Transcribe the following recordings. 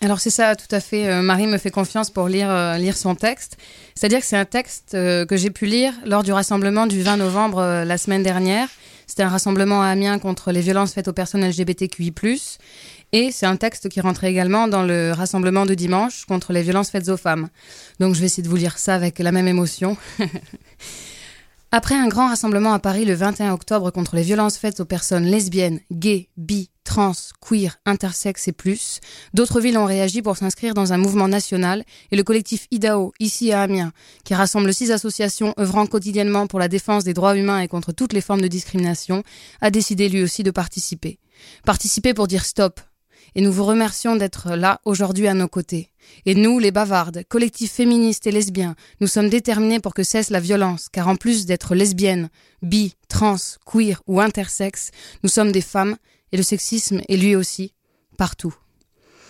Alors c'est ça, tout à fait. Euh, Marie me fait confiance pour lire, euh, lire son texte. C'est-à-dire que c'est un texte euh, que j'ai pu lire lors du rassemblement du 20 novembre la semaine dernière. C'était un rassemblement à Amiens contre les violences faites aux personnes LGBTQI+. Et c'est un texte qui rentrait également dans le rassemblement de dimanche contre les violences faites aux femmes. Donc je vais essayer de vous lire ça avec la même émotion. Après un grand rassemblement à Paris le 21 octobre contre les violences faites aux personnes lesbiennes, gays, bi, trans, queer, intersexes et plus, d'autres villes ont réagi pour s'inscrire dans un mouvement national et le collectif IDAO, ici à Amiens, qui rassemble six associations œuvrant quotidiennement pour la défense des droits humains et contre toutes les formes de discrimination, a décidé lui aussi de participer. Participer pour dire stop, et nous vous remercions d'être là aujourd'hui à nos côtés. Et nous, les bavardes, collectifs féministes et lesbiens, nous sommes déterminés pour que cesse la violence, car en plus d'être lesbiennes, bi, trans, queer ou intersexe, nous sommes des femmes, et le sexisme est lui aussi, partout.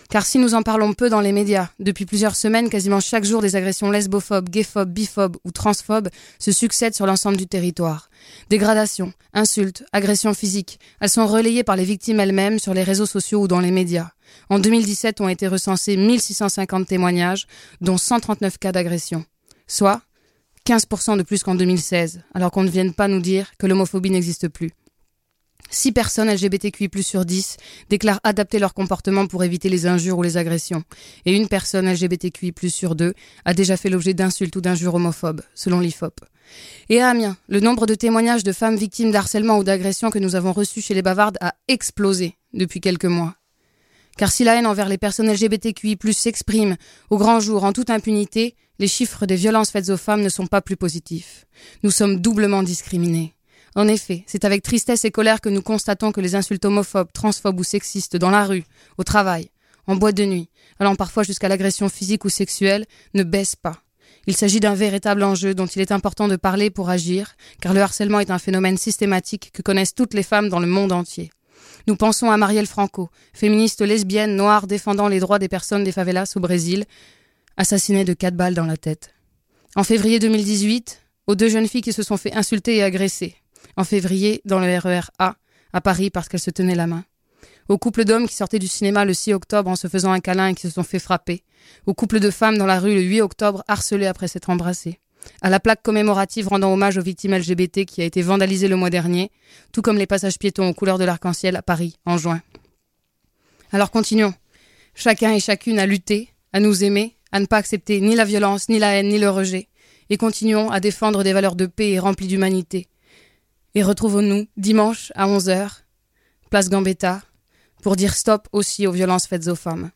Car si nous en parlons peu dans les médias, depuis plusieurs semaines, quasiment chaque jour, des agressions lesbophobes, gayphobes, biphobes ou transphobes se succèdent sur l'ensemble du territoire. Dégradations, insultes, agressions physiques, elles sont relayées par les victimes elles-mêmes sur les réseaux sociaux ou dans les médias. En 2017 ont été recensés 1650 témoignages, dont 139 cas d'agression. Soit 15% de plus qu'en 2016, alors qu'on ne vienne pas nous dire que l'homophobie n'existe plus. 6 personnes LGBTQI sur 10 déclarent adapter leur comportement pour éviter les injures ou les agressions. Et une personne LGBTQI sur 2 a déjà fait l'objet d'insultes ou d'injures homophobes, selon l'IFOP. Et à Amiens, le nombre de témoignages de femmes victimes d'harcèlement ou d'agression que nous avons reçus chez les bavardes a explosé depuis quelques mois. Car si la haine envers les personnes LGBTQI s'exprime au grand jour en toute impunité, les chiffres des violences faites aux femmes ne sont pas plus positifs. Nous sommes doublement discriminés. En effet, c'est avec tristesse et colère que nous constatons que les insultes homophobes, transphobes ou sexistes dans la rue, au travail, en boîte de nuit, allant parfois jusqu'à l'agression physique ou sexuelle, ne baissent pas. Il s'agit d'un véritable enjeu dont il est important de parler pour agir, car le harcèlement est un phénomène systématique que connaissent toutes les femmes dans le monde entier. Nous pensons à Marielle Franco, féministe lesbienne noire défendant les droits des personnes des favelas au Brésil, assassinée de quatre balles dans la tête. En février 2018, aux deux jeunes filles qui se sont fait insulter et agresser en février dans le RER A à Paris parce qu'elle se tenait la main. Au couple d'hommes qui sortaient du cinéma le 6 octobre en se faisant un câlin et qui se sont fait frapper. Au couple de femmes dans la rue le 8 octobre harcelées après s'être embrassées. À la plaque commémorative rendant hommage aux victimes LGBT qui a été vandalisée le mois dernier, tout comme les passages piétons aux couleurs de l'arc-en-ciel à Paris en juin. Alors continuons. Chacun et chacune à lutter, à nous aimer, à ne pas accepter ni la violence, ni la haine, ni le rejet, et continuons à défendre des valeurs de paix et remplies d'humanité, et retrouvons-nous dimanche à 11h, place Gambetta, pour dire stop aussi aux violences faites aux femmes.